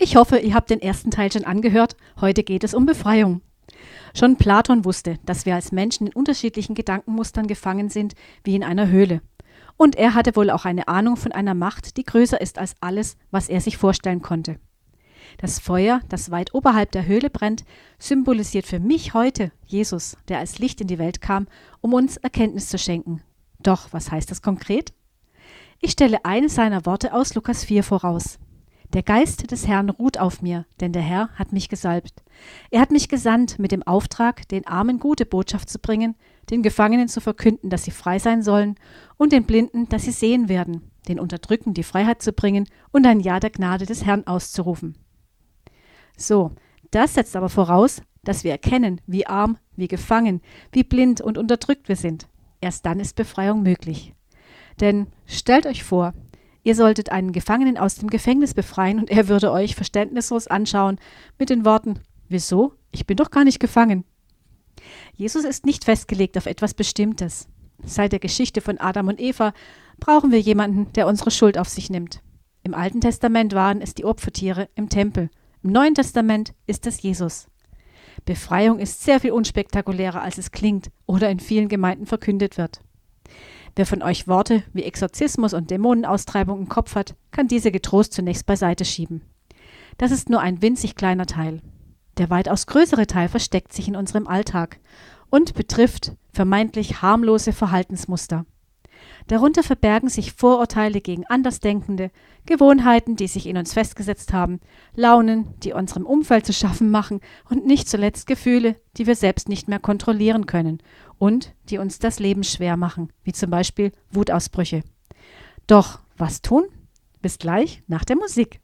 Ich hoffe, ihr habt den ersten Teil schon angehört. Heute geht es um Befreiung. Schon Platon wusste, dass wir als Menschen in unterschiedlichen Gedankenmustern gefangen sind, wie in einer Höhle. Und er hatte wohl auch eine Ahnung von einer Macht, die größer ist als alles, was er sich vorstellen konnte. Das Feuer, das weit oberhalb der Höhle brennt, symbolisiert für mich heute Jesus, der als Licht in die Welt kam, um uns Erkenntnis zu schenken. Doch, was heißt das konkret? Ich stelle eines seiner Worte aus Lukas 4 voraus. Der Geist des Herrn ruht auf mir, denn der Herr hat mich gesalbt. Er hat mich gesandt mit dem Auftrag, den Armen gute Botschaft zu bringen, den Gefangenen zu verkünden, dass sie frei sein sollen, und den Blinden, dass sie sehen werden, den Unterdrückten die Freiheit zu bringen und ein Ja der Gnade des Herrn auszurufen. So, das setzt aber voraus, dass wir erkennen, wie arm, wie gefangen, wie blind und unterdrückt wir sind. Erst dann ist Befreiung möglich. Denn stellt euch vor, Ihr solltet einen Gefangenen aus dem Gefängnis befreien und er würde euch verständnislos anschauen mit den Worten Wieso? Ich bin doch gar nicht gefangen. Jesus ist nicht festgelegt auf etwas Bestimmtes. Seit der Geschichte von Adam und Eva brauchen wir jemanden, der unsere Schuld auf sich nimmt. Im Alten Testament waren es die Opfertiere im Tempel. Im Neuen Testament ist es Jesus. Befreiung ist sehr viel unspektakulärer, als es klingt oder in vielen Gemeinden verkündet wird. Wer von euch Worte wie Exorzismus und Dämonenaustreibung im Kopf hat, kann diese getrost zunächst beiseite schieben. Das ist nur ein winzig kleiner Teil. Der weitaus größere Teil versteckt sich in unserem Alltag und betrifft vermeintlich harmlose Verhaltensmuster. Darunter verbergen sich Vorurteile gegen Andersdenkende, Gewohnheiten, die sich in uns festgesetzt haben, Launen, die unserem Umfeld zu schaffen machen und nicht zuletzt Gefühle, die wir selbst nicht mehr kontrollieren können und die uns das Leben schwer machen, wie zum Beispiel Wutausbrüche. Doch was tun? Bis gleich nach der Musik.